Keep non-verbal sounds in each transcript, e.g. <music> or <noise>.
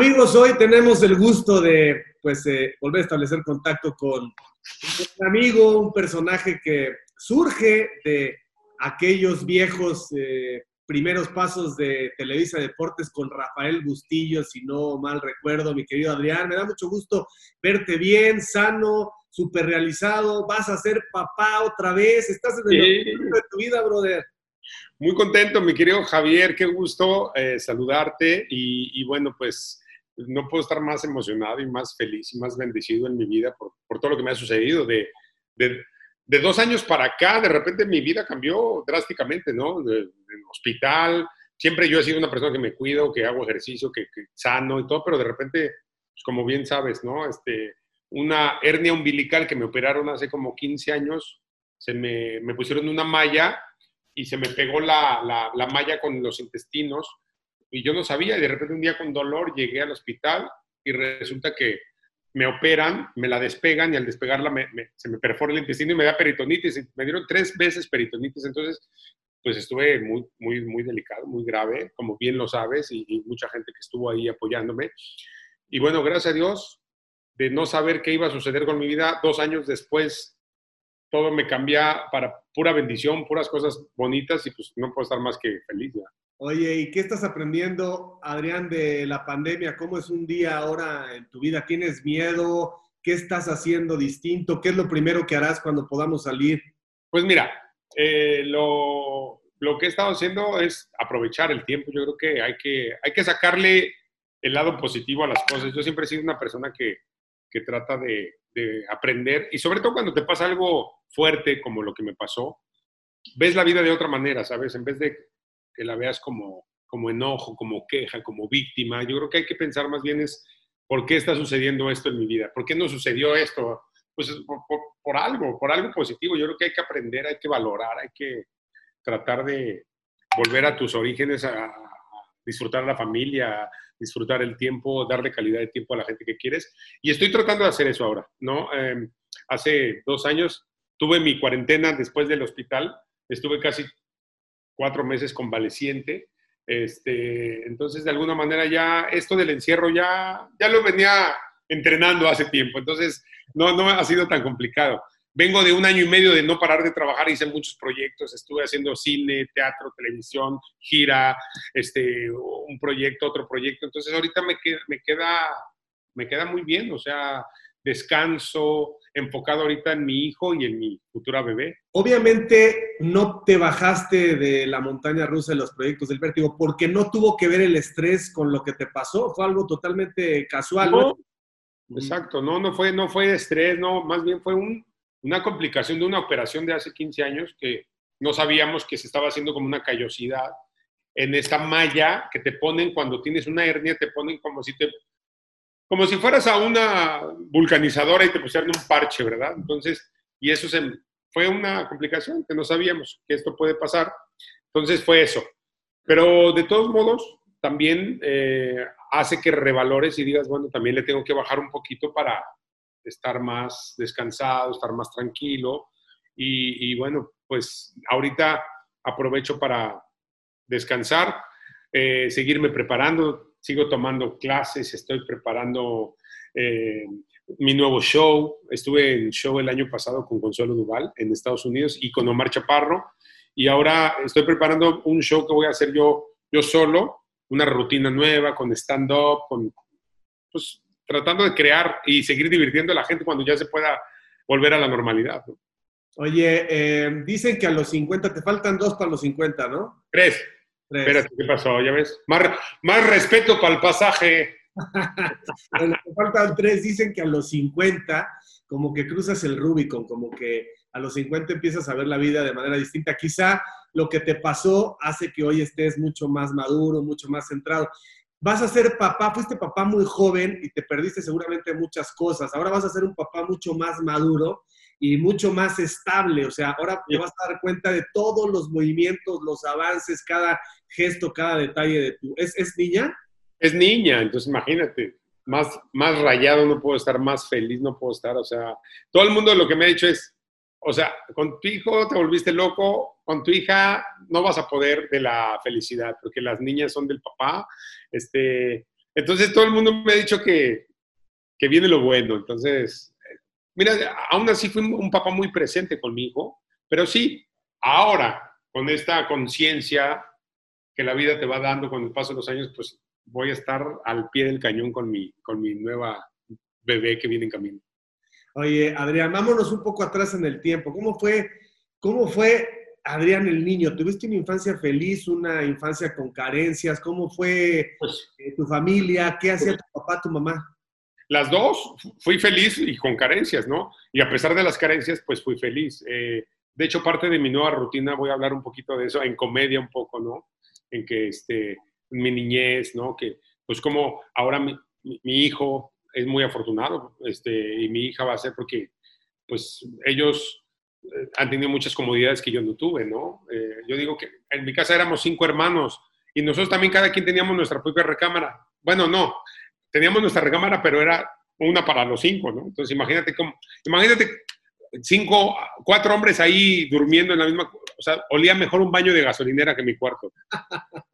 Amigos, hoy tenemos el gusto de pues, eh, volver a establecer contacto con un amigo, un personaje que surge de aquellos viejos eh, primeros pasos de Televisa Deportes con Rafael Bustillo, si no mal recuerdo, mi querido Adrián. Me da mucho gusto verte bien, sano, súper realizado. Vas a ser papá otra vez. Estás en el sí. de tu vida, brother. Muy contento, mi querido Javier, qué gusto eh, saludarte y, y, bueno, pues no puedo estar más emocionado y más feliz y más bendecido en mi vida por, todo lo que me ha sucedido. De, de, dos años para acá, de repente mi vida cambió drásticamente, ¿no? En hospital, siempre yo he sido una persona que me cuido, que hago ejercicio, que, que sano y todo, pero de repente, pues como bien sabes, ¿no? Este, una hernia umbilical que me operaron hace como 15 años, se me, me pusieron una malla y se me pegó la, la, malla con los intestinos y yo no sabía y de repente un día con dolor llegué al hospital y resulta que me operan, me la despegan y al despegarla me, me, se me perfora el intestino y me da peritonitis. Me dieron tres veces peritonitis, entonces pues estuve muy, muy, muy delicado, muy grave, como bien lo sabes, y, y mucha gente que estuvo ahí apoyándome. Y bueno, gracias a Dios, de no saber qué iba a suceder con mi vida, dos años después todo me cambia para pura bendición, puras cosas bonitas y pues no puedo estar más que feliz ya. Oye, ¿y qué estás aprendiendo, Adrián, de la pandemia? ¿Cómo es un día ahora en tu vida? ¿Tienes miedo? ¿Qué estás haciendo distinto? ¿Qué es lo primero que harás cuando podamos salir? Pues mira, eh, lo, lo, que he estado haciendo es aprovechar el tiempo. Yo creo que hay que, hay que sacarle el lado positivo a las cosas. Yo siempre he sido una persona que, que trata de, de aprender y sobre todo cuando te pasa algo fuerte como lo que me pasó, ves la vida de otra manera, ¿sabes? En vez de que la veas como, como enojo, como queja, como víctima, yo creo que hay que pensar más bien es, ¿por qué está sucediendo esto en mi vida? ¿Por qué no sucedió esto? Pues por, algo, por algo positivo. Yo creo que hay que aprender, hay que valorar, hay que tratar de volver a tus orígenes, a, disfrutar la familia, disfrutar el tiempo, darle calidad de tiempo a la gente que quieres. Y estoy tratando de hacer eso ahora, ¿no? Eh, hace dos años tuve mi cuarentena después del hospital, estuve casi cuatro meses convaleciente. Este, entonces, de alguna manera ya esto del encierro ya, ya lo venía entrenando hace tiempo, entonces no, no ha sido tan complicado. Vengo de un año y medio de no parar de trabajar, hice muchos proyectos, estuve haciendo cine, teatro, televisión, gira, este, un proyecto, otro proyecto. Entonces ahorita me queda, me queda, me queda muy bien, o sea, descanso, enfocado ahorita en mi hijo y en mi futura bebé. Obviamente no te bajaste de la montaña rusa de los proyectos del vértigo porque no tuvo que ver el estrés con lo que te pasó, fue algo totalmente casual. No, ¿no? Exacto, no, no fue, no fue estrés, no, más bien fue un, una complicación de una operación de hace 15 años que no sabíamos que se estaba haciendo como una callosidad. En esta malla que te ponen cuando tienes una hernia, te ponen como si te como si fueras a una vulcanizadora y te pusieran un parche, ¿verdad? Entonces, y eso se, fue una complicación que no sabíamos que esto puede pasar. Entonces fue eso. Pero de todos modos, también eh, hace que revalores y digas, bueno, también le tengo que bajar un poquito para, estar más descansado, estar más tranquilo. Y, bueno, pues ahorita aprovecho para descansar, eh, seguirme preparando, sigo tomando clases, estoy preparando eh, mi nuevo show. Estuve en show el año pasado con Consuelo Duval en Estados Unidos y con Omar Chaparro. Y ahora estoy preparando un show que voy a hacer yo, yo solo, una rutina nueva con stand-up, con pues, tratando de crear y seguir divirtiendo a la gente cuando ya se pueda volver a la normalidad. ¿no? Oye, eh, dicen que a los 50 te faltan dos para los 50, ¿no? Tres. Tres. Espérate, ¿qué pasó? ¿Ya ves? Más, más respeto para el pasaje. <laughs> bueno, faltan tres. Dicen que a los 50, como que cruzas el Rubicon, como que a los 50 empiezas a ver la vida de manera distinta. Quizá lo que te pasó hace que hoy estés mucho más maduro, mucho más centrado vas a ser papá, fuiste papá muy joven y te perdiste seguramente muchas cosas. Ahora vas a ser un papá mucho más maduro y mucho más estable. O sea, ahora te vas a dar cuenta de todos los movimientos, los avances, cada gesto, cada detalle de tu. ¿Es, es niña? Es niña, entonces imagínate. Más, más rayado no puedo estar, más feliz no puedo estar. O sea, todo el mundo lo que me ha dicho es, o sea, con tu hijo te volviste loco, con tu hija no vas a poder de la felicidad, porque las niñas son del papá. Este, Entonces todo el mundo me ha dicho que, que viene lo bueno. Entonces, mira, aún así fui un papá muy presente con mi hijo, pero sí, ahora, con esta conciencia que la vida te va dando con el paso de los años, pues voy a estar al pie del cañón con mi, con mi nueva bebé que viene en camino. Oye, Adrián, vámonos un poco atrás en el tiempo. ¿Cómo fue, cómo fue Adrián el niño? ¿Tuviste una infancia feliz, una infancia con carencias? ¿Cómo fue pues eh, tu familia? ¿Qué hacía tu papá, tu mamá? Las dos, fui feliz y con carencias, ¿no? Y a pesar de las carencias, pues fui feliz. Eh, de hecho, parte de mi nueva rutina, voy a hablar un poquito de eso, en comedia un poco, ¿no? En que este, mi niñez, ¿no? Que pues como ahora mi, hijo es muy afortunado este, y mi hija va a ser porque pues ellos eh, han tenido muchas comodidades que yo no tuve, ¿no? Eh, yo digo que en mi casa éramos cinco hermanos y nosotros también cada quien teníamos nuestra propia recámara. Bueno, no, teníamos nuestra recámara, pero era una para los cinco, ¿no? Entonces imagínate cómo, imagínate cinco, cuatro hombres ahí durmiendo en la misma, o sea, olía mejor un baño de gasolinera que mi cuarto. <laughs>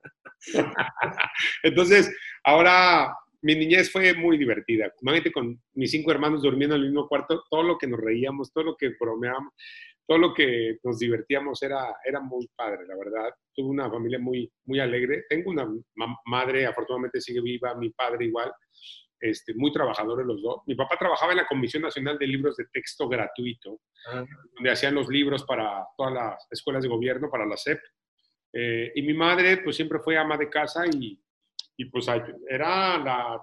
Entonces, ahora mi niñez fue muy divertida. Imagínate con mis cinco hermanos durmiendo en el mismo cuarto, todo lo que nos reíamos, todo lo que bromeábamos, todo lo que nos divertíamos era, era muy padre, la verdad. Tuve una familia muy, muy alegre. Tengo una madre, afortunadamente sigue viva, mi padre igual, este, muy trabajadores los dos. Mi papá trabajaba en la Comisión Nacional de Libros de Texto Gratuito, ah. donde hacían los libros para todas las escuelas de gobierno, para la SEP. Eh, y mi madre, pues siempre fue ama de casa y y pues era la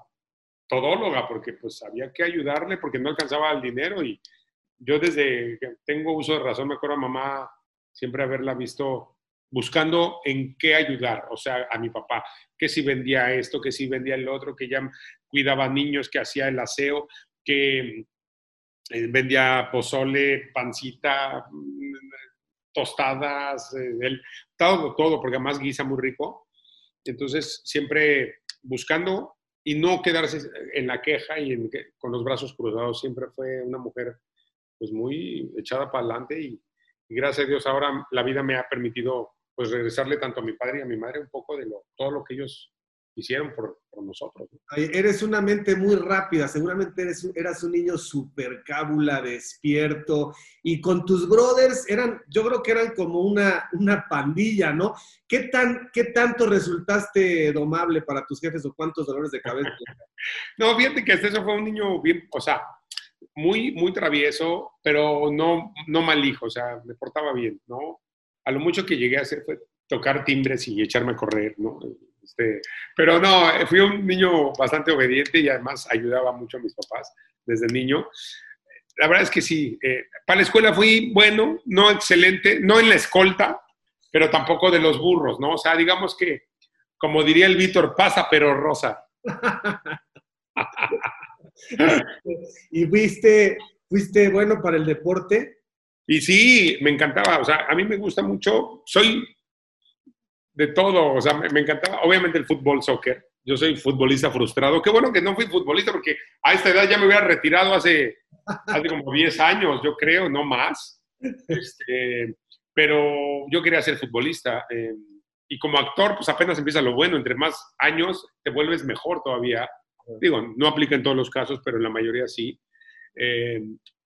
todóloga porque pues había que ayudarle porque no alcanzaba el dinero y yo desde que tengo uso de razón me acuerdo a mamá siempre haberla visto buscando en qué ayudar, o sea, a mi papá, que si vendía esto, que si vendía el otro, que ya cuidaba niños, que hacía el aseo, que eh, vendía pozole, pancita, mm, tostadas, eh, todo, todo, porque además guisa muy rico. Entonces, siempre buscando y no quedarse en la queja y con los brazos cruzados. Siempre fue una mujer pues muy echada para adelante y, gracias a Dios ahora la vida me ha permitido pues regresarle tanto a mi padre y a mi madre un poco de lo, todo lo que ellos hicieron por, nosotros. Eres una mente muy rápida, seguramente eres, eras un niño súper cábula, despierto, y con tus brothers eran, yo creo que eran como una, una pandilla, ¿no? ¿Qué, tan, ¿Qué tanto resultaste domable para tus jefes o cuántos dolores de cabeza? <laughs> no, fíjate que eso fue un niño bien, o sea, muy, muy travieso, pero no, no mal hijo, o sea, me portaba bien, ¿no? A lo mucho que llegué a hacer fue tocar timbres y echarme a correr, ¿no? Este, pero no, fui un niño bastante obediente y además ayudaba mucho a mis papás desde niño. La verdad es que sí, eh, para la escuela fui bueno, no excelente, no en la escolta, pero tampoco de los burros, ¿no? O sea, digamos que, como diría el Víctor, pasa pero rosa. <laughs> <laughs> ¿Y fuiste, fuiste bueno para el deporte? Y sí, me encantaba, o sea, a mí me gusta mucho, soy de todo, o sea, me, encantaba, obviamente el fútbol, soccer. Yo soy futbolista frustrado. Qué bueno que no fui futbolista porque a esta edad ya me hubiera retirado hace, hace como 10 años, yo creo, no más. Este, pero yo quería ser futbolista. Eh, y como actor, pues apenas empieza lo bueno. Entre más años te vuelves mejor todavía. Digo, no aplica en todos los casos, pero en la mayoría sí. Eh,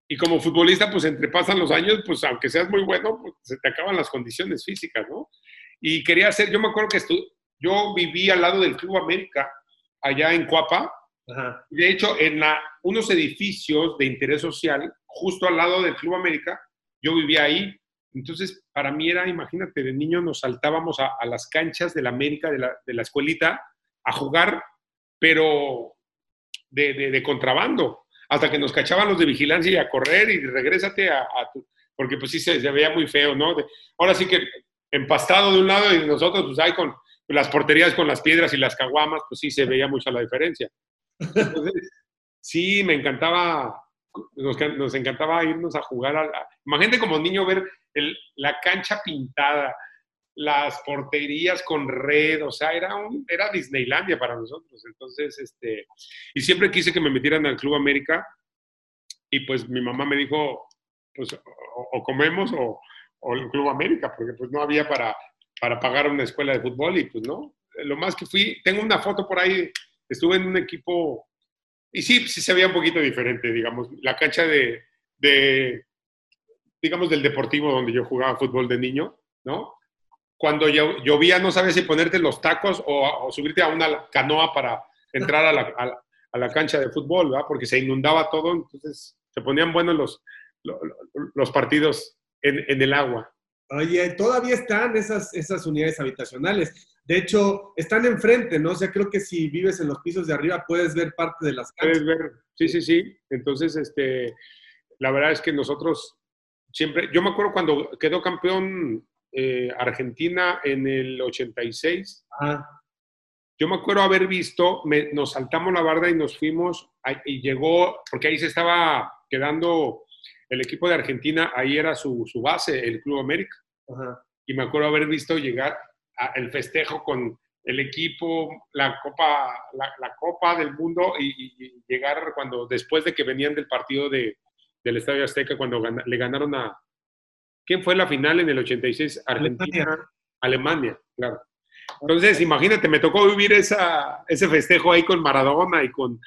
y como futbolista, pues entre pasan los años, pues aunque seas muy bueno, pues se te acaban las condiciones físicas, ¿no? Y quería hacer, yo me acuerdo que yo viví al lado del Club América, allá en Cuapa. De hecho, en la, unos edificios de interés social, justo al lado del Club América, yo vivía ahí. Entonces, para mí era, imagínate, de niño nos saltábamos a, las canchas de la América, de la, de la, escuelita, a jugar, pero de, de, contrabando, hasta que nos cachaban los de vigilancia y a correr y regrésate a, tu... Porque pues sí se, veía muy feo, ¿no? ahora sí que empastado de un lado y nosotros, pues ahí con las porterías con las piedras y las caguamas, pues sí se veía mucha la diferencia. Entonces, sí, me encantaba, nos, encantaba irnos a jugar. A, imagínate como niño ver la cancha pintada, las porterías con red, o sea, era, un, era Disneylandia para nosotros. Entonces, este, y siempre quise que me metieran al Club América y pues mi mamá me dijo, pues o comemos o, o el Club América, porque pues no había para, para pagar una escuela de fútbol y pues no. Lo más que fui, tengo una foto por ahí estuve en un equipo, y sí, sí se veía un poquito diferente, digamos, la cancha de, de digamos, del deportivo donde yo jugaba fútbol de niño, ¿no? Cuando llovía no sabía si ponerte los tacos o, subirte a una canoa para entrar a la, a la, cancha de fútbol, ¿verdad? Porque se inundaba todo, entonces se ponían buenos los, los, partidos en, en, el agua. Oye, todavía están esas, esas unidades habitacionales. De hecho, están enfrente, ¿no? O sea, creo que si vives en los pisos de arriba puedes ver parte de las canchas. Puedes ver, sí, sí, sí. Entonces, este, la verdad es que nosotros siempre, yo me acuerdo cuando quedó campeón eh, Argentina en el 86. Yo me acuerdo haber visto, nos saltamos la barda y nos fuimos, y llegó, porque ahí se estaba quedando el equipo de Argentina, ahí era su, base, el Club América. Y me acuerdo haber visto llegar el festejo con el equipo, la Copa, la, Copa del Mundo y, llegar cuando, después de que venían del partido de, del Estadio Azteca, cuando le ganaron a, ¿quién fue la final en el 86? Argentina, Alemania, claro. Entonces, imagínate, me tocó vivir esa, ese festejo ahí con Maradona y con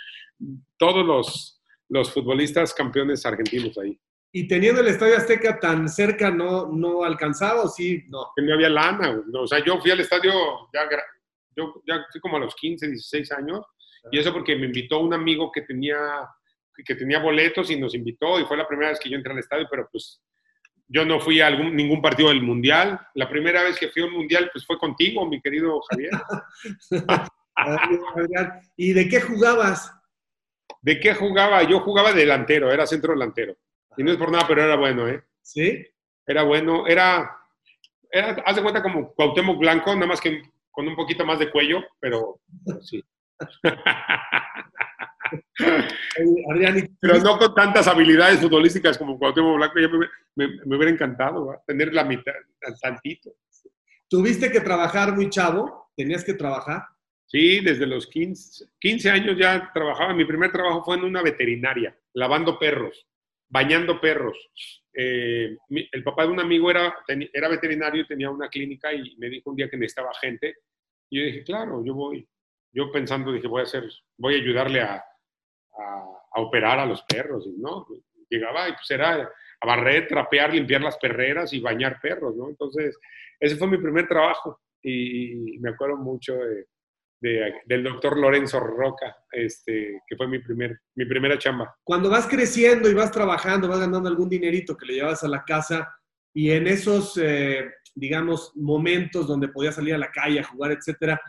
todos los, los futbolistas campeones argentinos ahí. Y teniendo el Estadio Azteca tan cerca, ¿no, no alcanzaba o sí? No. Que no había lana. O sea, yo fui al estadio, ya, yo ya fui como a los 15, 16 años, y eso porque me invitó un amigo que tenía, que tenía boletos y nos invitó, y fue la primera vez que yo entré al estadio, pero pues yo no fui a algún, ningún partido del Mundial. La primera vez que fui a un Mundial, pues fue contigo, mi querido Javier. <laughs> ¿Y de qué jugabas? ¿De qué jugaba? Yo jugaba delantero, era centro delantero. Y no es por nada, pero era bueno, ¿eh? Sí. Era bueno, era, era haz de cuenta como Cuauhtémoc Blanco, nada más que con un poquito más de cuello, pero, sí. <laughs> pero no con tantas habilidades futbolísticas como Cuauhtémoc Blanco, ya me, me, hubiera encantado tener la mitad, tantito. ¿Tuviste que trabajar muy chavo? ¿Tenías que trabajar? Sí, desde los 15, 15 años ya trabajaba. Mi primer trabajo fue en una veterinaria, lavando perros bañando perros. Eh, el papá de un amigo era, era veterinario y tenía una clínica y me dijo un día que necesitaba gente. Y yo dije, claro, yo voy. Yo pensando, dije, voy a hacer, voy a ayudarle a, a, operar a los perros, ¿no? Llegaba y pues era a barrer, trapear, limpiar las perreras y bañar perros, ¿no? Entonces, ese fue mi primer trabajo y, me acuerdo mucho de, del doctor Lorenzo Roca, este, que fue mi, primer, mi primera chamba. Cuando vas creciendo y vas trabajando, vas ganando algún dinerito que le llevas a la casa y en esos, eh, digamos, momentos donde podías salir a la calle a jugar, etcétera,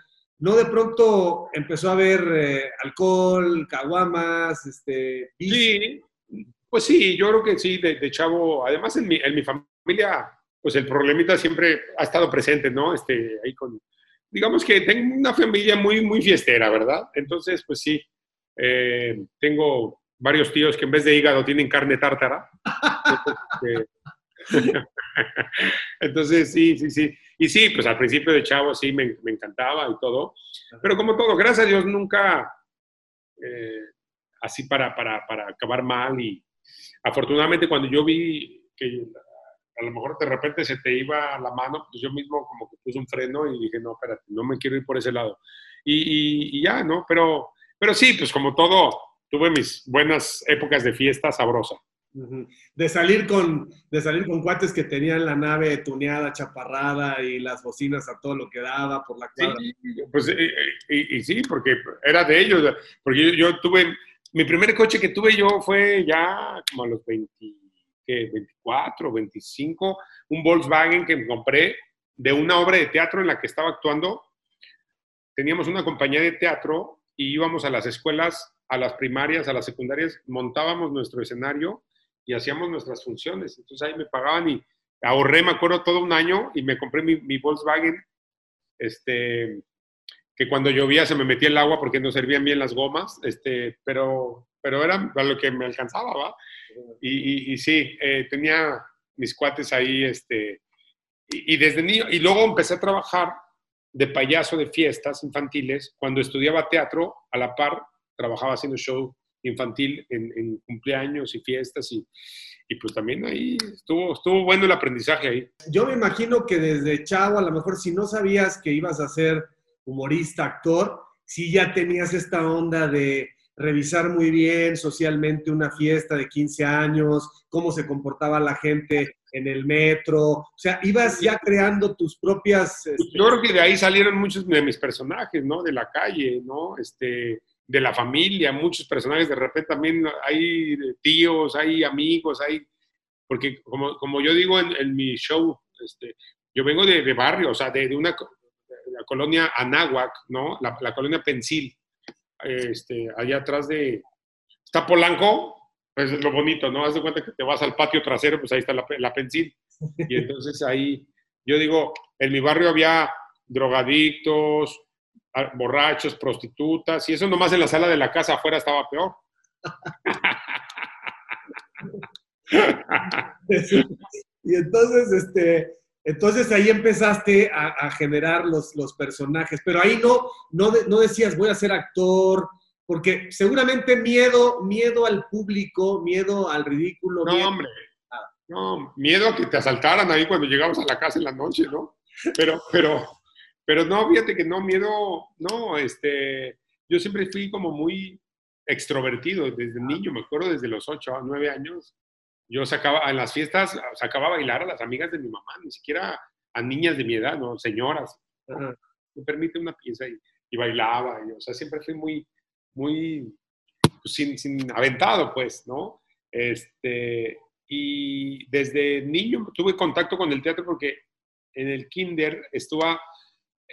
¿no de pronto empezó a haber eh, alcohol, caguamas, este... Sí, pues sí, yo creo que sí, de, chavo, además en mi, en mi familia, pues el problemita siempre ha estado presente, ¿no? Este, ahí con digamos que tengo una familia muy, muy fiestera, ¿verdad? Entonces, pues sí, eh, tengo varios tíos que en vez de hígado tienen carne tártara. <laughs> <laughs> Entonces, sí, sí, sí. Y sí, pues al principio de chavo sí me, me encantaba y todo. Pero como todo, gracias a Dios nunca eh, así para, para, para acabar mal. Y afortunadamente cuando yo vi que a lo mejor de repente se te iba la mano, pues yo mismo como que puse un freno y dije, no, espérate, no me quiero ir por ese lado. Y, ya, ¿no? Pero, pero sí, pues como todo, tuve mis buenas épocas de fiesta sabrosa. De salir con, de salir con cuates que tenían la nave tuneada, chaparrada y las bocinas a todo lo que daba por la cuadra. Sí, pues, y, sí, porque era de ellos. Porque yo, yo, tuve, mi primer coche que tuve yo fue ya como a los 20 24, 25, un Volkswagen que me compré de una obra de teatro en la que estaba actuando. Teníamos una compañía de teatro y íbamos a las escuelas, a las primarias, a las secundarias, montábamos nuestro escenario y hacíamos nuestras funciones. Entonces ahí me pagaban y ahorré, me acuerdo, todo un año y me compré mi, Volkswagen, este, que cuando llovía se me metía el agua porque no servían bien las gomas, este, pero, pero era lo que me alcanzaba, ¿va? Y, sí, eh, tenía mis cuates ahí, este, y, desde niño, y luego empecé a trabajar de payaso de fiestas infantiles. Cuando estudiaba teatro, a la par, trabajaba haciendo show infantil en, cumpleaños y fiestas y, y, pues también ahí estuvo, estuvo bueno el aprendizaje ahí. Yo me imagino que desde chavo, a lo mejor si no sabías que ibas a ser humorista, actor, si ya tenías esta onda de revisar muy bien socialmente una fiesta de 15 años, cómo se comportaba la gente en el metro, o sea, ibas ya creando tus propias... Este Yo creo que de ahí salieron muchos de mis personajes, ¿no? De la calle, ¿no? Este, de la familia, muchos personajes, de repente también hay tíos, hay amigos, hay... Porque como, como yo digo en, mi show, este, yo vengo de, barrio, o sea, de, de una colonia Anáhuac, ¿no? La, la colonia Pensil, este, allá atrás de... Está Polanco, pues es lo bonito, ¿no? Haz de cuenta que te vas al patio trasero, pues ahí está la, la pensil. Y entonces ahí, yo digo, en mi barrio había drogadictos, borrachos, prostitutas, y eso nomás en la sala de la casa afuera estaba peor. <laughs> y entonces, este, entonces ahí empezaste a, generar los, los, personajes, pero ahí no, no, no decías voy a ser actor, porque seguramente miedo, miedo al público, miedo al ridículo. No, hombre. No, miedo a que te asaltaran ahí cuando llegamos a la casa en la noche, ¿no? Pero, pero, pero no, fíjate que no, miedo, no, este, yo siempre fui como muy extrovertido desde niño, me acuerdo desde los 8 a 9 años, yo sacaba, en las fiestas, sacaba a bailar a las amigas de mi mamá, ni siquiera a niñas de mi edad, ¿no? Señoras. Me permite una pieza y, y bailaba, y, o sea, siempre fui muy, muy, pues, sin, sin, aventado, pues, ¿no? Este, y desde niño tuve contacto con el teatro porque en el kinder estuve,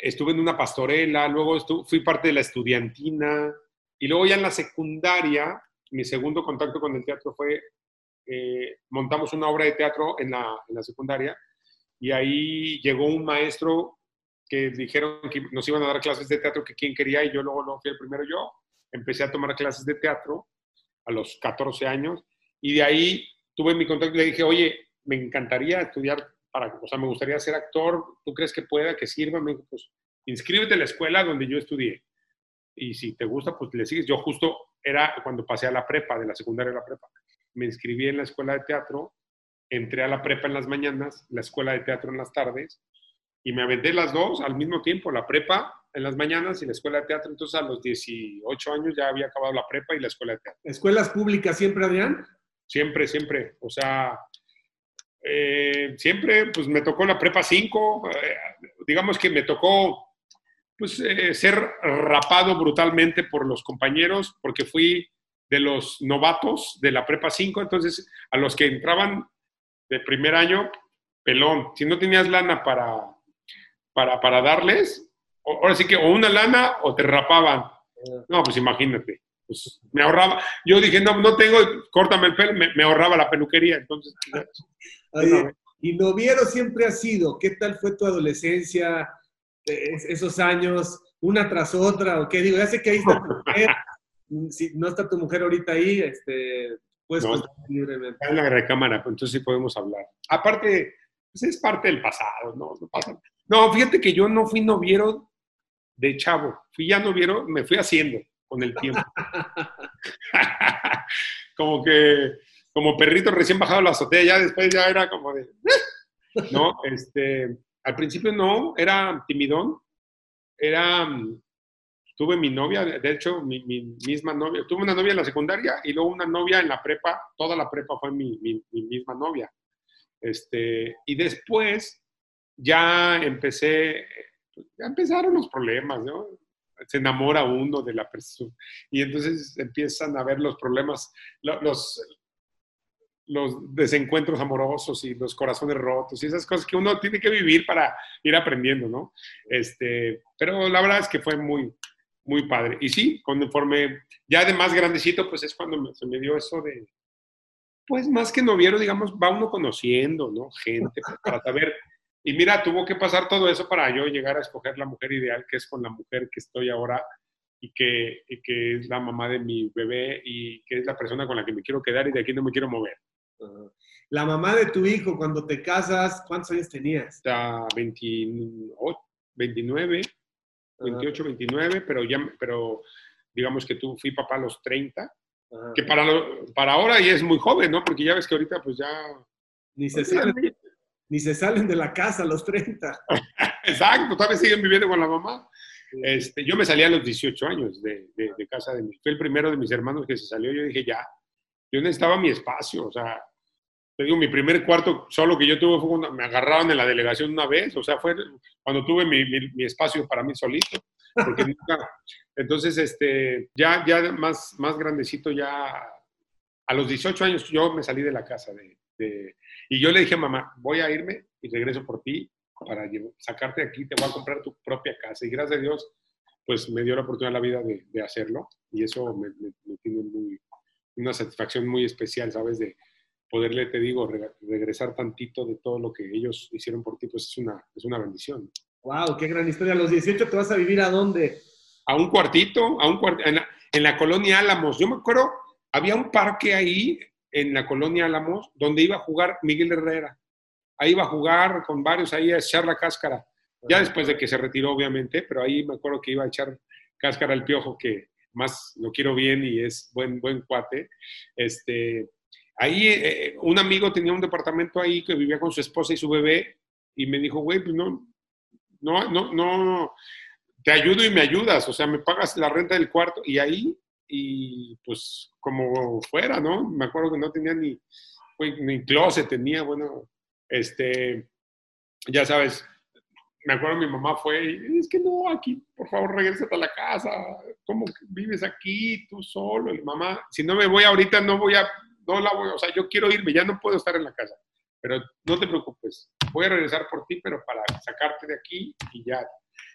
estuve en una pastorela, luego fui parte de la estudiantina, y luego ya en la secundaria, mi segundo contacto con el teatro fue eh, montamos una obra de teatro en la, en la secundaria y ahí llegó un maestro que dijeron que nos iban a dar clases de teatro, que quién quería, y yo luego no fui el primero yo. Empecé a tomar clases de teatro a los 14 años, y de ahí tuve mi contacto y le dije, oye, me encantaría estudiar, para, o sea, me gustaría ser actor, ¿tú crees que pueda, que sirva? Me dijo, pues, inscríbete en la escuela donde yo estudié, y si te gusta, pues le sigues. Yo justo era cuando pasé a la prepa, de la secundaria a la prepa me inscribí en la escuela de teatro, entré a la prepa en las mañanas, la escuela de teatro en las tardes, y me aventé las dos al mismo tiempo, la prepa en las mañanas y la escuela de teatro. Entonces a los 18 años ya había acabado la prepa y la escuela de teatro. ¿Escuelas públicas siempre, Adrián? Siempre, siempre. O sea, eh, siempre pues me tocó la prepa 5, eh, digamos que me tocó pues eh, ser rapado brutalmente por los compañeros porque fui de los novatos de la prepa 5, entonces a los que entraban de primer año, pelón. Si no tenías lana para, para, para darles, ahora sí que o una lana o te rapaban. No, pues imagínate. Pues me ahorraba. Yo dije, no, no tengo, córtame el pelo, me, ahorraba la peluquería. Entonces, <laughs> y noviero siempre ha sido. ¿Qué tal fue tu adolescencia, esos años, una tras otra? ¿O qué digo? Ya sé que ahí está <laughs> si no está tu mujer ahorita ahí, este, puedes no, libremente. en la recámara, pues, entonces sí podemos hablar. Aparte, pues es parte del pasado, ¿no? No, pasa. no, fíjate que yo no fui noviero de chavo, fui ya noviero, me fui haciendo con el tiempo. <laughs> como que, como perrito recién bajado la azotea, ya después ya era como de, <laughs> no, este, al principio no, era timidón, era tuve mi novia, de hecho, mi, misma novia, tuve una novia en la secundaria y luego una novia en la prepa, toda la prepa fue mi, misma novia. Este, y después ya empecé, ya empezaron los problemas, ¿no? Se enamora uno de la persona y entonces empiezan a ver los problemas, los, los desencuentros amorosos y los corazones rotos y esas cosas que uno tiene que vivir para ir aprendiendo, ¿no? Este, pero la verdad es que fue muy, muy padre. Y sí, conforme ya de más grandecito, pues es cuando se me dio eso de, pues más que noviero, digamos, va uno conociendo, ¿no? Gente <laughs> para saber. Y mira, tuvo que pasar todo eso para yo llegar a escoger la mujer ideal, que es con la mujer que estoy ahora y que, que es la mamá de mi bebé y que es la persona con la que me quiero quedar y de aquí no me quiero mover. La mamá de tu hijo, cuando te casas, ¿cuántos años tenías? Está 28, 29. 28, 29, pero ya, pero digamos que tú fui papá a los 30, que para, para ahora ya es muy joven, ¿no? Porque ya ves que ahorita pues ya... Ni se, salen, ni se salen de la casa a los 30. <laughs> Exacto, todavía siguen viviendo con la mamá. Este, yo me salí a los 18 años de, de, casa de mi, fue el primero de mis hermanos que se salió, yo dije, ya, yo necesitaba mi espacio, o sea, te digo, mi primer cuarto solo que yo tuve fue cuando me agarraron en la delegación una vez, o sea, fue cuando tuve mi, mi, espacio para mí solito. Porque <laughs> nunca, entonces, este, ya, ya más, más grandecito, ya a los 18 años yo me salí de la casa de, de, y yo le dije a mamá, voy a irme y regreso por ti para sacarte de aquí, te voy a comprar tu propia casa. Y gracias a Dios, pues me dio la oportunidad la vida de, de hacerlo y eso me, me, tiene muy, una satisfacción muy especial, ¿sabes? De poderle, te digo, regresar tantito de todo lo que ellos hicieron por ti, pues es una, es una bendición. ¡Wow! ¡Qué gran historia! A los 18 te vas a vivir a dónde? A un cuartito, a un en, la, en la colonia Álamos. Yo me acuerdo, había un parque ahí en la colonia Álamos donde iba a jugar Miguel Herrera. Ahí iba a jugar con varios ahí a echar la cáscara. Ya después de que se retiró, obviamente, pero ahí me acuerdo que iba a echar cáscara al piojo, que más lo quiero bien y es buen, buen cuate. Este, ahí eh, un amigo tenía un departamento ahí que vivía con su esposa y su bebé y me dijo, güey, pues no, no, no, no, te ayudo y me ayudas, o sea, me pagas la renta del cuarto y ahí, y pues como fuera, ¿no? Me acuerdo que no tenía ni, ni closet, tenía, bueno, este, ya sabes, me acuerdo mi mamá fue, y, es que no, aquí, por favor, regrésate a la casa, ¿cómo vives aquí tú solo? Y mamá, si no me voy ahorita, no voy a, no la voy, o sea, yo quiero irme, ya no puedo estar en la casa, pero no te preocupes, voy a regresar por ti, pero para sacarte de aquí y ya.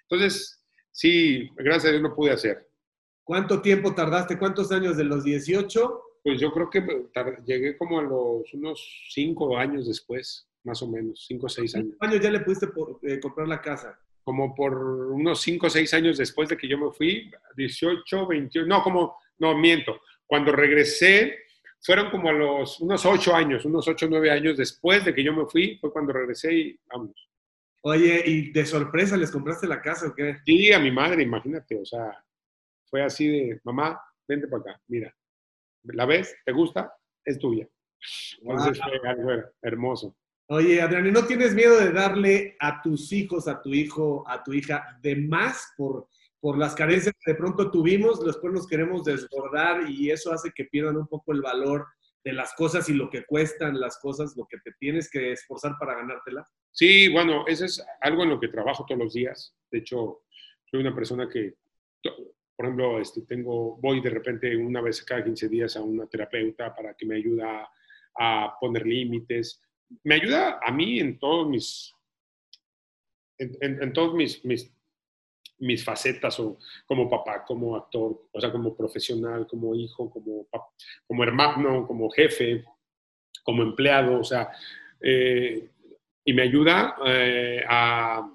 Entonces, sí, gracias a Dios lo pude hacer. ¿Cuánto tiempo tardaste? ¿Cuántos años de los 18? Pues yo creo que llegué como a los unos cinco años después, más o menos, cinco o seis años. ¿Cuántos años ya le pudiste eh, comprar la casa? Como por unos cinco o seis años después de que yo me fui, 18, 21, no, como, no, miento. Cuando regresé, fueron como a los, unos ocho años, unos ocho, nueve años después de que yo me fui, fue cuando regresé y vamos. Oye, ¿y de sorpresa les compraste la casa o qué? Sí, a mi madre, imagínate, o sea, fue así de, mamá, vente para acá, mira, ¿la ves? ¿Te gusta? Es tuya. Entonces fue algo hermoso. Oye, Adrián, ¿y no tienes miedo de darle a tus hijos, a tu hijo, a tu hija de más por por las carencias que de pronto tuvimos, después nos queremos desbordar y eso hace que pierdan un poco el valor de las cosas y lo que cuestan las cosas, lo que te tienes que esforzar para ganártela? Sí, bueno, eso es algo en lo que trabajo todos los días. De hecho, soy una persona que, por ejemplo, este, tengo, voy de repente una vez cada 15 días a una terapeuta para que me ayuda a poner límites. Me ayuda a mí en todos mis, en, todos mis, mis mis facetas o como papá, como actor, o sea, como profesional, como hijo, como, como hermano, como jefe, como empleado, o sea, eh, y me ayuda eh, a,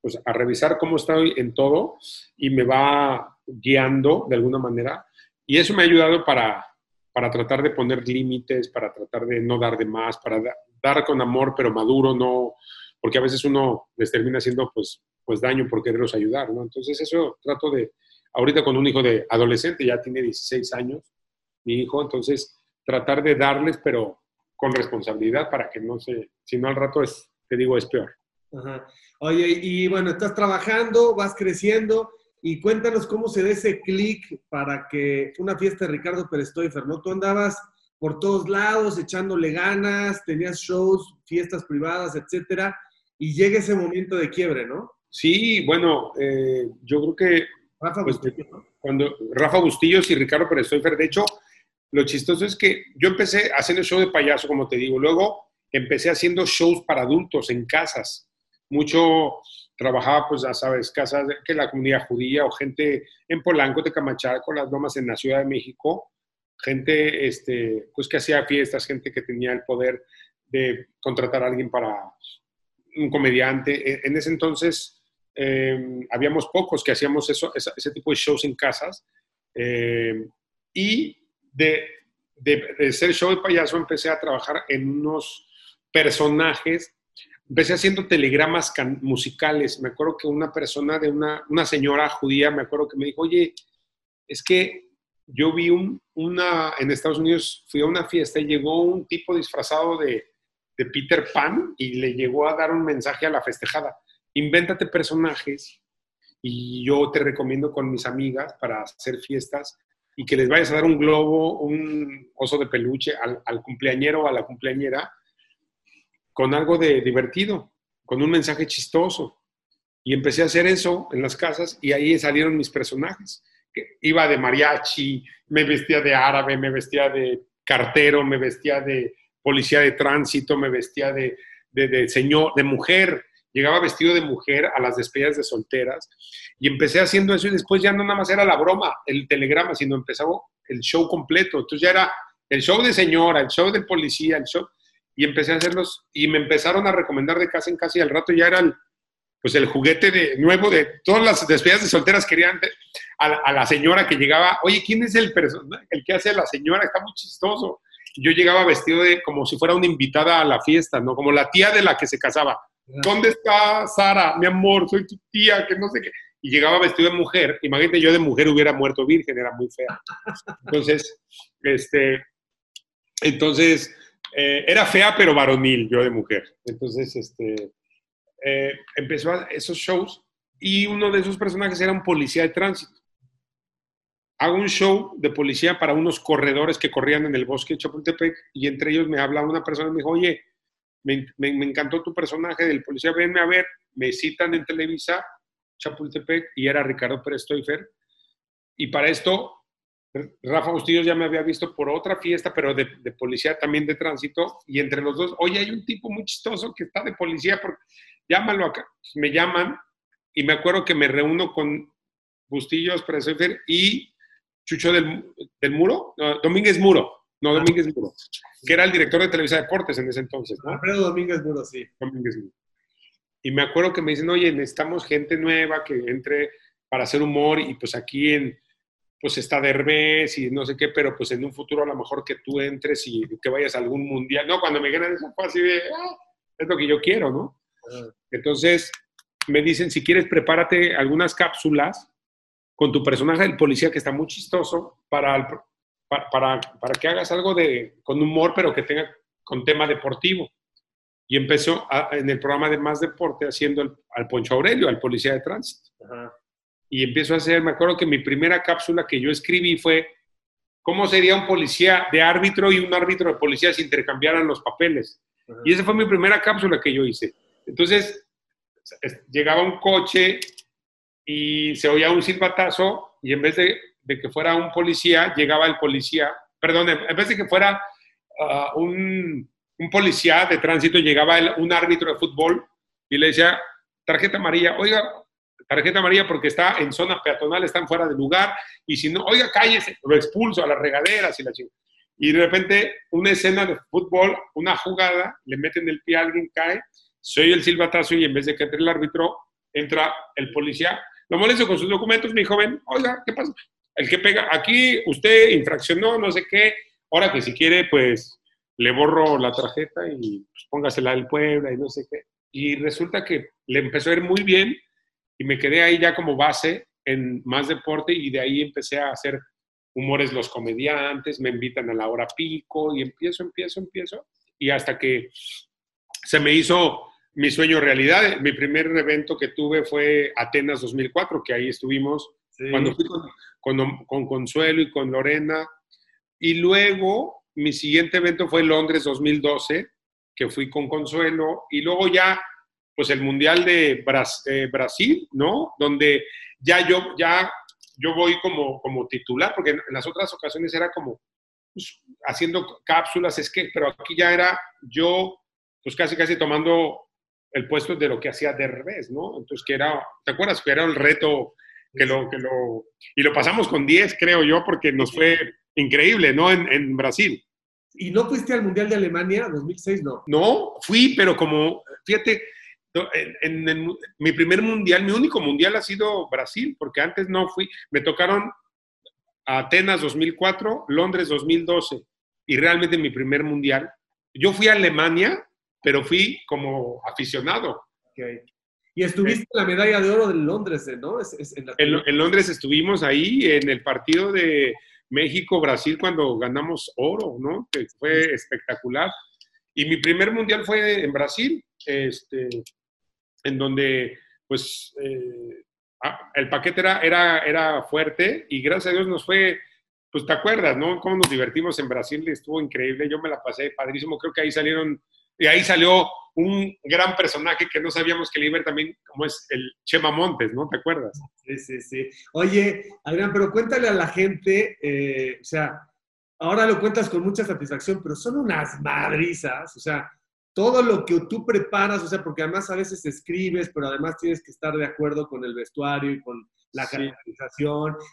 pues, a revisar cómo estoy en todo y me va guiando de alguna manera. Y eso me ha ayudado para, para tratar de poner límites, para tratar de no dar de más, para dar con amor, pero maduro, no, porque a veces uno les termina siendo pues pues daño por quererlos ayudar, ¿no? Entonces eso trato de, ahorita con un hijo de adolescente, ya tiene 16 años, mi hijo, entonces tratar de darles, pero con responsabilidad para que no se, si no al rato es, te digo, es peor. Ajá. Oye, y bueno, estás trabajando, vas creciendo, y cuéntanos cómo se da ese clic para que una fiesta de Ricardo Pérez ¿no? Tú andabas por todos lados echándole ganas, tenías shows, fiestas privadas, etcétera, y llega ese momento de quiebre, ¿no? Sí, bueno, eh, yo creo que Rafa pues, cuando Rafa Bustillos y Ricardo Pérez de hecho, lo chistoso es que yo empecé haciendo show de payaso, como te digo, luego empecé haciendo shows para adultos en casas. Mucho trabajaba, pues ya sabes, casas que la comunidad judía o gente en Polanco, de con Las Lomas en la Ciudad de México, gente este, pues que hacía fiestas, gente que tenía el poder de contratar a alguien para un comediante. E, en ese entonces Em, habíamos pocos que hacíamos eso, ese, tipo de shows en casas. Em, y de, de, ser show de payaso empecé a trabajar en unos personajes. Empecé haciendo telegramas musicales. Me acuerdo que una persona de una, una señora judía, me acuerdo que me dijo, oye, es que yo vi un, una, en Estados Unidos, fui a una fiesta y llegó un tipo disfrazado de, de Peter Pan y le llegó a dar un mensaje a la festejada invéntate personajes y yo te recomiendo con mis amigas para hacer fiestas y que les vayas a dar un globo, un oso de peluche al, al cumpleañero o a la cumpleañera con algo de divertido, con un mensaje chistoso. Y empecé a hacer eso en las casas y ahí salieron mis personajes. Que iba de mariachi, me vestía de árabe, me vestía de cartero, me vestía de policía de tránsito, me vestía de, de, señor, de mujer. Llegaba vestido de mujer a las despedidas de solteras y empecé haciendo eso y después ya no nada más era la broma, el telegrama, sino empezaba el show completo. Entonces ya era el show de señora, el show de policía, el show. Y empecé a hacerlos y me empezaron a recomendar de casa en casa y al rato ya era el, pues el juguete de, nuevo de todas las despedidas de solteras querían a, la señora que llegaba, oye, ¿quién es el, el que hace la señora? Está muy chistoso yo llegaba vestido de como si fuera una invitada a la fiesta, ¿no? Como la tía de la que se casaba. ¿Dónde está Sara? Mi amor, soy tu tía, que no sé qué. Y llegaba vestido de mujer. Imagínate, yo de mujer hubiera muerto virgen, era muy fea. Entonces, este, entonces, eh, era fea, pero varonil, yo de mujer. Entonces, este, eh, empezó a, esos shows y uno de esos personajes era un policía de tránsito hago un show de policía para unos corredores que corrían en el bosque de Chapultepec y entre ellos me habla una persona y me dijo, oye, me, encantó tu personaje del policía, venme a ver, me citan en Televisa, Chapultepec, y era Ricardo Pérez. Y para esto, Rafa Bustillos ya me había visto por otra fiesta, pero de, policía también de tránsito, y entre los dos, oye, hay un tipo muy chistoso que está de policía, porque, llámalo acá. Me llaman y me acuerdo que me reúno con Bustillos, Pérez y Chucho del, Muro, Domínguez Muro, no. Domínguez Muro, que era el director de Televisa Deportes en ese entonces, ¿no? Alfredo Domínguez Muro, sí. Domínguez Muro. Y me acuerdo que me dicen, oye, necesitamos gente nueva que entre para hacer humor y pues aquí en, pues está Derbez y no sé qué, pero pues en un futuro a lo mejor que tú entres y que vayas a algún mundial. No, cuando me ganan eso fue así de, ah, es lo que yo quiero, ¿no? Ah. Entonces me dicen, si quieres, prepárate algunas cápsulas con tu personaje del policía que está muy chistoso para, para, para, que hagas algo de, con humor, pero que tenga con tema deportivo. Y empezó en el programa de Más Deporte haciendo al Poncho Aurelio, al policía de tránsito. Y empiezo a hacer, me acuerdo que mi primera cápsula que yo escribí fue, ¿cómo sería un policía de árbitro y un árbitro de policía si intercambiaran los papeles? Y esa fue mi primera cápsula que yo hice. Entonces, llegaba un coche y se oía un silbatazo y en vez de, que fuera un policía, llegaba el policía, perdón, en vez de que fuera ah, un, policía de tránsito, llegaba un árbitro de fútbol y le decía, tarjeta amarilla, oiga, tarjeta amarilla porque está en zona peatonal, están fuera de lugar, y si no, oiga, cállese, lo expulso a las regaderas y la chingada. Y de repente, una escena de fútbol, una jugada, le meten el pie a alguien, cae, se oye el silbatazo y en vez de que entre el árbitro, entra el policía lo molesto con sus documentos, mi joven, oiga, ¿qué pasa? El que pega, aquí usted infraccionó, no sé qué, ahora que si quiere, pues le borro la tarjeta y pues, póngasela del Puebla y no sé qué. Y resulta que le empezó a ir muy bien y me quedé ahí ya como base en más deporte y de ahí empecé a hacer humores los comediantes, me invitan a la hora pico y empiezo, empiezo, empiezo. Y hasta que se me hizo mi sueño realidad. Mi primer evento que tuve fue Atenas 2004, que ahí estuvimos cuando fui con, con, Consuelo y con Lorena. Y luego mi siguiente evento fue Londres 2012, que fui con Consuelo. Y luego ya, pues el Mundial de Brasil, ¿no? Donde ya yo, ya yo voy como, como titular, porque en las otras ocasiones era como pues, haciendo cápsulas, es que, pero aquí ya era yo, pues casi, casi tomando el puesto de lo que hacía de revés, ¿no? Entonces, que era, ¿te acuerdas? Que era el reto que lo, que lo, y lo pasamos con 10, creo yo, porque nos fue increíble, ¿no? En, en Brasil. ¿Y no fuiste al Mundial de Alemania 2006, no? No, fui, pero como, fíjate, en, mi primer mundial, mi único mundial ha sido Brasil, porque antes no fui, me tocaron Atenas 2004, Londres 2012, y realmente mi primer mundial. Yo fui a Alemania pero fui como aficionado. Y estuviste en la medalla de oro de Londres, ¿no? en, Londres estuvimos ahí en el partido de México-Brasil cuando ganamos oro, ¿no? Que fue espectacular. Y mi primer mundial fue en Brasil, este, en donde pues eh, ah, el paquete era, era, era fuerte y gracias a Dios nos fue, pues te acuerdas, ¿no? Cómo nos divertimos en Brasil, estuvo increíble, yo me la pasé padrísimo, creo que ahí salieron, y ahí salió un gran personaje que no sabíamos que iba también, como es el Chema Montes, ¿no? ¿Te acuerdas? Sí, sí, sí. Oye, Adrián, pero cuéntale a la gente, eh, o sea, ahora lo cuentas con mucha satisfacción, pero son unas madrizas, o sea, todo lo que tú preparas, o sea, porque además a veces escribes, pero además tienes que estar de acuerdo con el vestuario y con la sí.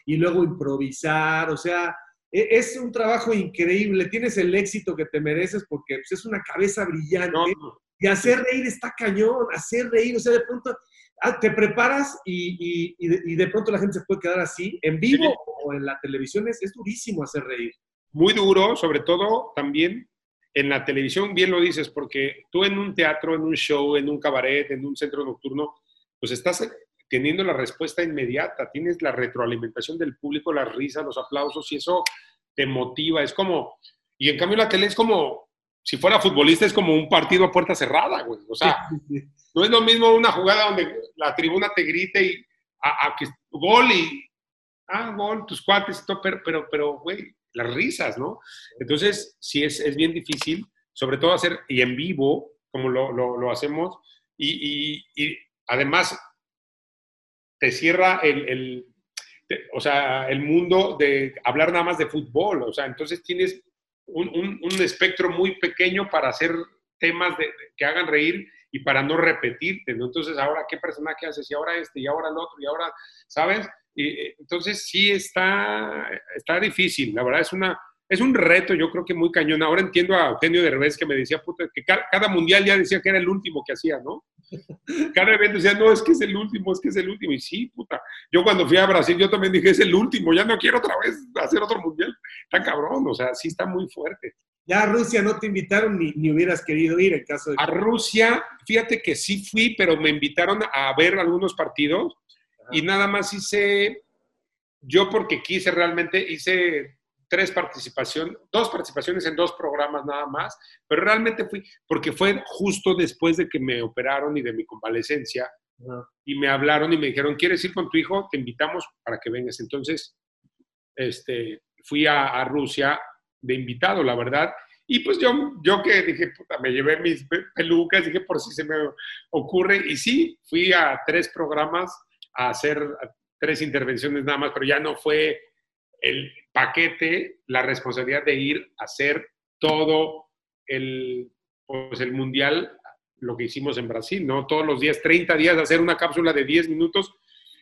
y luego improvisar, o sea, es un trabajo increíble, tienes el éxito que te mereces porque pues, es una cabeza brillante no. y hacer reír está cañón, hacer reír, o sea, de pronto ah, te preparas y, y, y, de, pronto la gente se puede quedar así, en vivo sí. o en la televisión es, es durísimo hacer reír. Muy duro, sobre todo también en la televisión, bien lo dices, porque tú en un teatro, en un show, en un cabaret, en un centro nocturno, pues estás teniendo la respuesta inmediata, tienes la retroalimentación del público, las risas, los aplausos, y eso te motiva, es como, y en cambio la tele es como, si fuera futbolista es como un partido a puerta cerrada, güey, o sea, no es lo mismo una jugada donde la tribuna te grite y a, a que gol y, ah, gol, tus cuates y todo, pero, pero, pero, güey, las risas, ¿no? Entonces, sí es, es bien difícil, sobre todo hacer, y en vivo, como lo, lo, lo hacemos, y, y, y, además te cierra el, el o sea, el mundo de hablar nada más de fútbol, o sea, entonces tienes un, un, un espectro muy pequeño para hacer temas de, que hagan reír y para no repetirte, ¿no? Entonces, ahora, ¿qué personaje haces? Y ahora este, y ahora el otro, y ahora, ¿sabes? Y, entonces sí está, está difícil, la verdad es, una, es un reto, yo creo que muy cañón. Ahora entiendo a Eugenio Derbez que me decía, puta, que cada, mundial ya decía que era el último que hacía, ¿no? Cada evento decía, no, es que es el último, es que es el último. Y sí, puta, yo cuando fui a Brasil, yo también dije, es el último, ya no quiero otra vez hacer otro mundial. Está cabrón, o sea, sí está muy fuerte. Ya a Rusia no te invitaron ni, ni hubieras querido ir en caso de... A Rusia, fíjate que sí fui, pero me invitaron a ver algunos partidos y nada más hice, yo porque quise realmente, hice tres participaciones, dos participaciones en dos programas nada más, pero realmente fui, porque fue justo después de que me operaron y de mi convalecencia, uh -huh. y me hablaron y me dijeron, ¿quieres ir con tu hijo? Te invitamos para que vengas. Entonces, este, fui a, a Rusia de invitado, la verdad, y pues yo, yo que dije, puta, me llevé mis pelucas, dije, por si se me ocurre, y sí, fui a tres programas, a hacer tres intervenciones nada más, pero ya no fue el paquete, la responsabilidad de ir a hacer todo el, pues el mundial, lo que hicimos en Brasil, ¿no? Todos los días, 30 días, hacer una cápsula de 10 minutos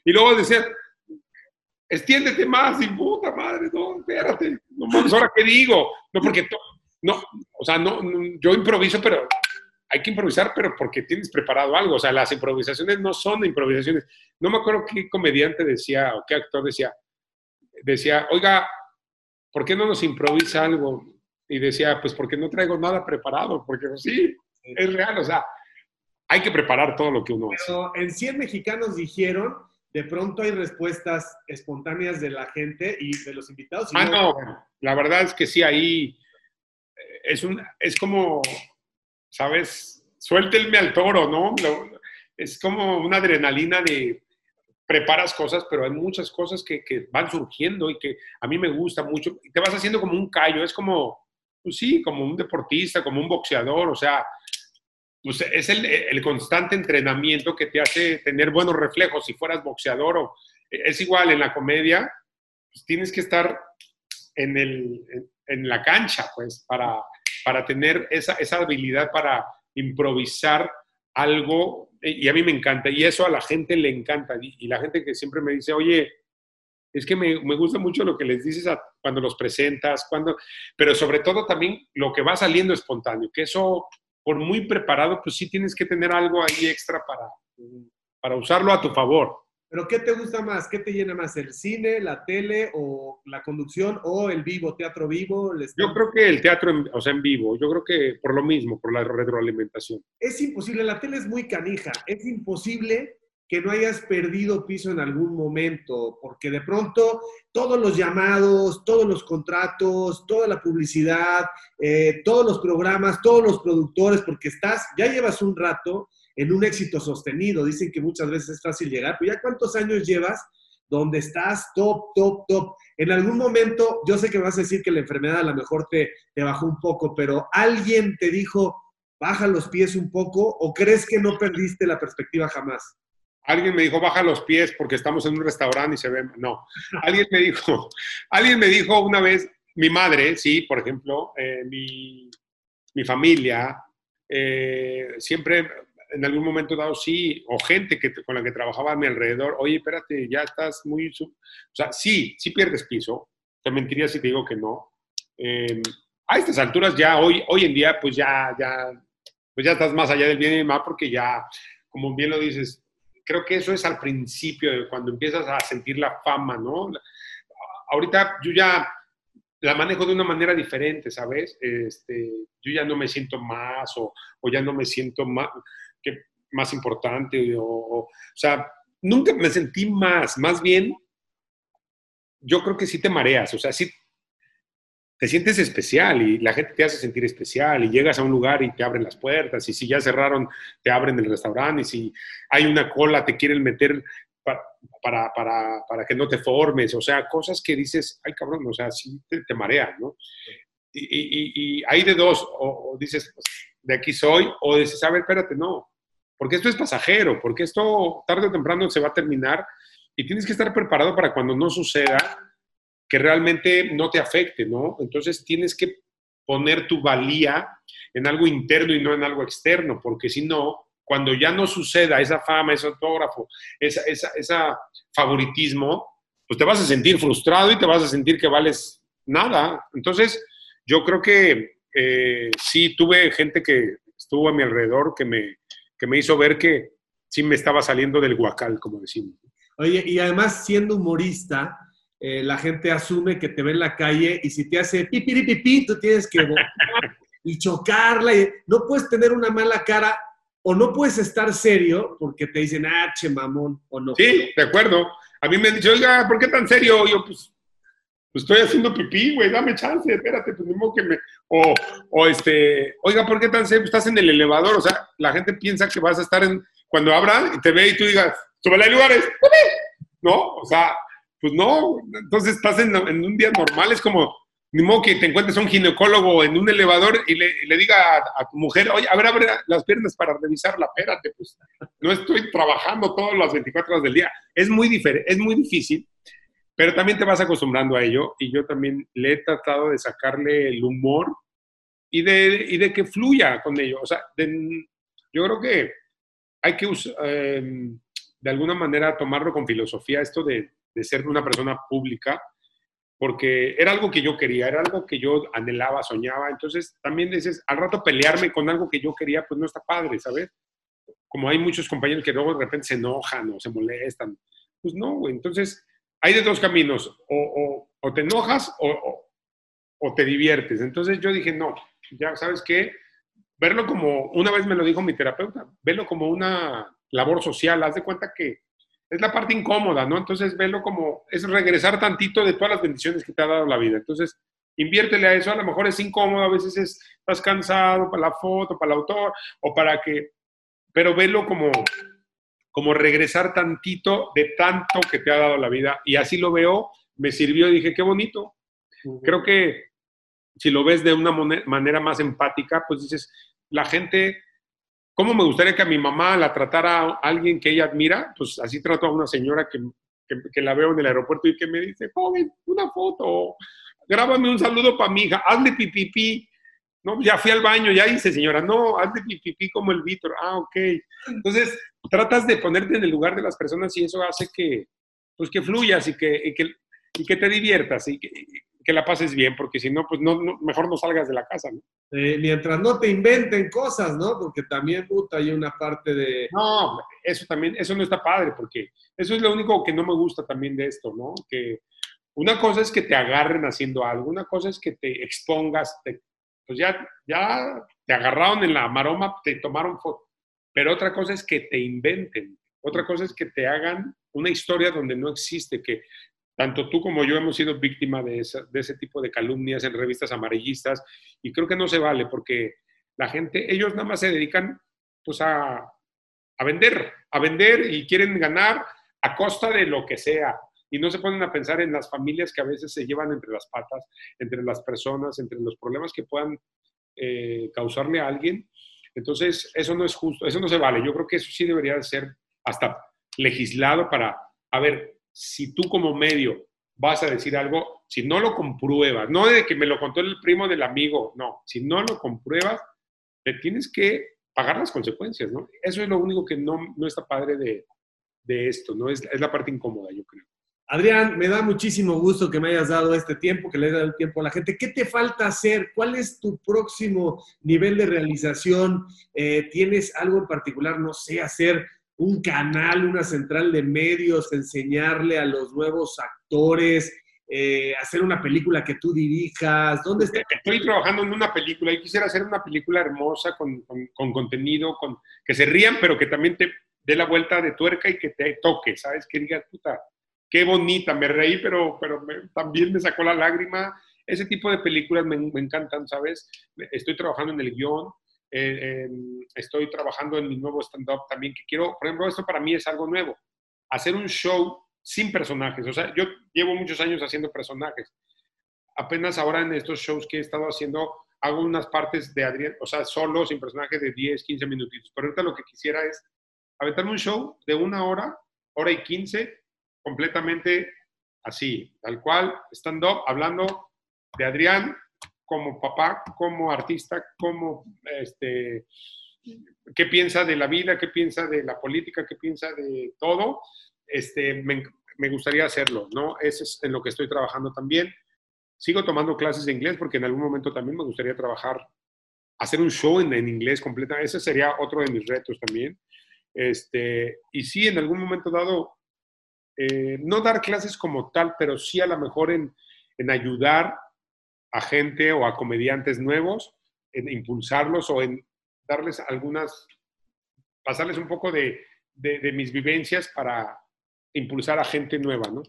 y luego decir, extiéndete más y puta madre, no, espérate, no mames, ahora qué digo, no, porque, no, o sea, no, yo improviso, pero hay que improvisar, pero porque tienes preparado algo. O sea, las improvisaciones no son improvisaciones. No me acuerdo qué comediante decía o qué actor decía. Decía, oiga, ¿por qué no nos improvisa algo? Y decía, pues porque no traigo nada preparado, porque sí, es real. O sea, hay que preparar todo lo que uno pero hace. En 100 mexicanos dijeron, de pronto hay respuestas espontáneas de la gente y de los invitados. ah, no, no, la verdad es que sí, ahí eh, es, un, es como ¿sabes? Suéltenme al toro, ¿no? Es como una adrenalina de preparas cosas, pero hay muchas cosas que, que, van surgiendo y que a mí me gusta mucho. Te vas haciendo como un callo, es como, pues sí, como un deportista, como un boxeador, o sea, pues es el, el constante entrenamiento que te hace tener buenos reflejos. Si fueras boxeador o es igual en la comedia, pues tienes que estar en, el, en, en la cancha, pues, para, para tener esa, esa habilidad para improvisar algo, y a mí me encanta, y eso a la gente le encanta, y, la gente que siempre me dice, oye, es que me, me gusta mucho lo que les dices cuando los presentas, cuando, pero sobre todo también lo que va saliendo espontáneo, que eso, por muy preparado, pues sí tienes que tener algo ahí extra para, para usarlo a tu favor. ¿Pero qué te gusta más? ¿Qué te llena más? ¿El cine, la tele o la conducción o el vivo, teatro vivo? Yo creo que el teatro, en, o sea, en vivo. Yo creo que por lo mismo, por la retroalimentación. Es imposible, la tele es muy canija. Es imposible que no hayas perdido piso en algún momento, porque de pronto todos los llamados, todos los contratos, toda la publicidad, eh, todos los programas, todos los productores, porque estás, ya llevas un rato en un éxito sostenido. Dicen que muchas veces es fácil llegar, pero ya cuántos años llevas donde estás top, top, top. En algún momento, yo sé que vas a decir que la enfermedad a lo mejor te, te bajó un poco, pero alguien te dijo, baja los pies un poco, o crees que no perdiste la perspectiva jamás? Alguien me dijo, baja los pies porque estamos en un restaurante y se ve. No. Alguien me dijo, <laughs> alguien me dijo una vez, mi madre, sí, por ejemplo, eh, mi, mi, familia, eh, siempre en algún momento dado sí, o gente que, con la que trabajaba a mi alrededor, oye, espérate, ya estás muy... O sea, sí, sí pierdes piso. Te mentiría si te digo que no. Eh, a estas alturas ya, hoy, hoy en día, pues ya, ya, pues ya estás más allá del bien y del mal porque ya, como bien lo dices, creo que eso es al principio, cuando empiezas a sentir la fama, ¿no? Ahorita yo ya la manejo de una manera diferente, ¿sabes? Este, yo ya no me siento más o, o ya no me siento más, que, más importante, o, o, sea, nunca me sentí más, más bien, yo creo que sí te mareas, o sea, sí te sientes especial y la gente te hace sentir especial y llegas a un lugar y te abren las puertas y si ya cerraron, te abren el restaurante y si hay una cola, te quieren meter para, para, para, que no te formes, o sea, cosas que dices, ay cabrón, o sea, sí te, te ¿no? Y, y, y, hay de dos, o, dices, pues, de aquí soy, o dices, a ver, espérate, no, porque esto es pasajero, porque esto tarde o temprano se va a terminar y tienes que estar preparado para cuando no suceda, que realmente no te afecte, ¿no? Entonces tienes que poner tu valía en algo interno y no en algo externo, porque si no, cuando ya no suceda esa fama, ese autógrafo, esa, esa, esa, favoritismo, pues te vas a sentir frustrado y te vas a sentir que vales nada. Entonces, yo creo que eh, sí tuve gente que estuvo a mi alrededor que me, que me hizo ver que sí me estaba saliendo del guacal, como decimos. Oye, y además siendo humorista, eh, la gente asume que te ve en la calle y si te hace pipiripipi, tú tienes que y chocarla. Y no puedes tener una mala cara o no puedes estar serio porque te dicen, ah, che, mamón, o no. Sí, de acuerdo. A mí me han dicho, oiga, ¿por qué tan serio? Yo, pues, pues estoy haciendo pipí, güey, dame chance, espérate, pues mismo que me... O, o este, oiga, ¿por qué tan serio? Estás en el elevador, o sea, la gente piensa que vas a estar en... Cuando abran y te ve y tú digas, súbele hay lugares, ¿no? O sea, pues no, entonces estás en, un día normal, es como, ni modo que te encuentres a un ginecólogo en un elevador y le, diga a, tu mujer, oye, a ver, abre las piernas para revisarla, espérate, pues no estoy trabajando todas las 24 horas del día. Es muy, diferente, es muy difícil, pero también te vas acostumbrando a ello y yo también le he tratado de sacarle el humor y de, y de que fluya con ello. O sea, yo creo que hay que eh, de alguna manera tomarlo con filosofía, esto de, de ser una persona pública porque era algo que yo quería, era algo que yo anhelaba, soñaba. Entonces también dices, al rato pelearme con algo que yo quería, pues no está padre, ¿sabes? Como hay muchos compañeros que luego de repente se enojan o se molestan. Pues no, güey. Entonces hay de dos caminos, o, o, te enojas o, te diviertes. Entonces yo dije, no, ya sabes qué, verlo como, una vez me lo dijo mi terapeuta, verlo como una labor social, haz de cuenta que es la parte incómoda, ¿no? Entonces, velo como, es regresar tantito de todas las bendiciones que te ha dado la vida. Entonces, inviértele a eso, a lo mejor es incómodo, a veces es, estás cansado para la foto, para el autor, o para que, pero velo como, como regresar tantito de tanto que te ha dado la vida. Y así lo veo, me sirvió y dije, qué bonito. Creo que si lo ves de una manera más empática, pues dices, la gente ¿Cómo me gustaría que a mi mamá la tratara a alguien que ella admira? Pues así trato a una señora que, que, la veo en el aeropuerto y que me dice, joven, una foto, grábame un saludo para mi hija, hazle pipipi. No, ya fui al baño, ya hice, señora. No, hazle pipipi como el Víctor. Ah, ok. Entonces, tratas de ponerte en el lugar de las personas y eso hace que, pues, que fluyas y que, que, y que te diviertas y que, que la pases bien, porque si no, pues no, mejor no salgas de la casa, ¿no? Eh, mientras no te inventen cosas, ¿no? Porque también, puta, hay una parte de... No, eso también, eso no está padre, porque eso es lo único que no me gusta también de esto, ¿no? Que una cosa es que te agarren haciendo algo, una cosa es que te expongas, pues ya, ya te agarraron en la maroma, te tomaron foto, pero otra cosa es que te inventen, otra cosa es que te hagan una historia donde no existe, que tanto tú como yo hemos sido víctima de, ese tipo de calumnias en revistas amarillistas y creo que no se vale porque la gente, ellos nada más se dedican pues a, a vender, a vender y quieren ganar a costa de lo que sea. Y no se ponen a pensar en las familias que a veces se llevan entre las patas, entre las personas, entre los problemas que puedan eh, causarle a alguien. Entonces, eso no es justo, eso no se vale. Yo creo que eso sí debería ser hasta legislado para, a ver, si tú como medio vas a decir algo, si no lo compruebas, no de que me lo contó el primo del amigo, no, si no lo compruebas, te tienes que pagar las consecuencias, ¿no? Eso es lo único que no, no está padre de, de esto, ¿no? Es, es, la parte incómoda, yo creo. Adrián, me da muchísimo gusto que me hayas dado este tiempo, que le hayas dado el tiempo a la gente. ¿Qué te falta hacer? ¿Cuál es tu próximo nivel de realización? Eh, ¿Tienes algo en particular, no sé, hacer un canal, una central de medios, enseñarle a los nuevos actores, eh, hacer una película que tú dirijas? ¿Dónde está? Estoy trabajando en una película y quisiera hacer una película hermosa con, con, con, contenido, con, que se rían, pero que también te dé la vuelta de tuerca y que te toque, ¿sabes? Que digas, puta, qué bonita, me reí, pero, pero también me sacó la lágrima. Ese tipo de películas me, me encantan, ¿sabes? Estoy trabajando en el guion, eh, eh, estoy trabajando en mi nuevo stand-up también, que quiero, por ejemplo, esto para mí es algo nuevo, hacer un show sin personajes. O sea, yo llevo muchos años haciendo personajes. Apenas ahora en estos shows que he estado haciendo, hago unas partes de Adrián, o sea, solo, sin personajes de 10, 15 minutitos. Pero ahorita lo que quisiera es aventarme un show de una hora, hora y 15, completamente así, tal cual, stand-up, hablando de Adrián como papá, como artista, como este, qué piensa de la vida, qué piensa de la política, qué piensa de todo, este, me, gustaría hacerlo, ¿no? Eso es en lo que estoy trabajando también. Sigo tomando clases de inglés porque en algún momento también me gustaría trabajar, hacer un show en, en inglés completamente. Ese sería otro de mis retos también. Este, y sí, en algún momento dado, eh, no dar clases como tal, pero sí a lo mejor en, en ayudar a gente o a comediantes nuevos, en impulsarlos o en darles algunas, pasarles un poco de, de, de mis vivencias para impulsar a gente nueva, ¿no?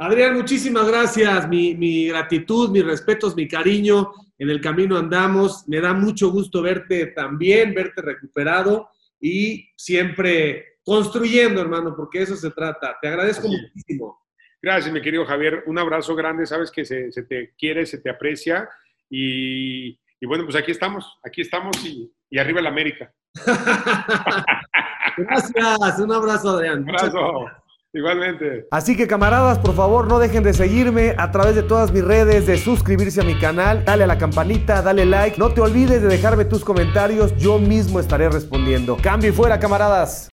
Adrián, muchísimas gracias. Mi, mi, gratitud, mis respetos, mi cariño. En el camino andamos. Me da mucho gusto verte también, verte recuperado y siempre construyendo, hermano, porque eso se trata. Te agradezco Así. muchísimo. Gracias, mi querido Javier. Un abrazo grande. Sabes que se, se te quiere, se te aprecia. Y, y, bueno, pues aquí estamos, aquí estamos y, y arriba la América. <laughs> Gracias. Un abrazo, Adrián. Un abrazo. Igualmente. Así que camaradas, por favor, no dejen de seguirme a través de todas mis redes, de suscribirse a mi canal, dale a la campanita, dale like. No te olvides de dejarme tus comentarios, yo mismo estaré respondiendo. Cambio y fuera, camaradas.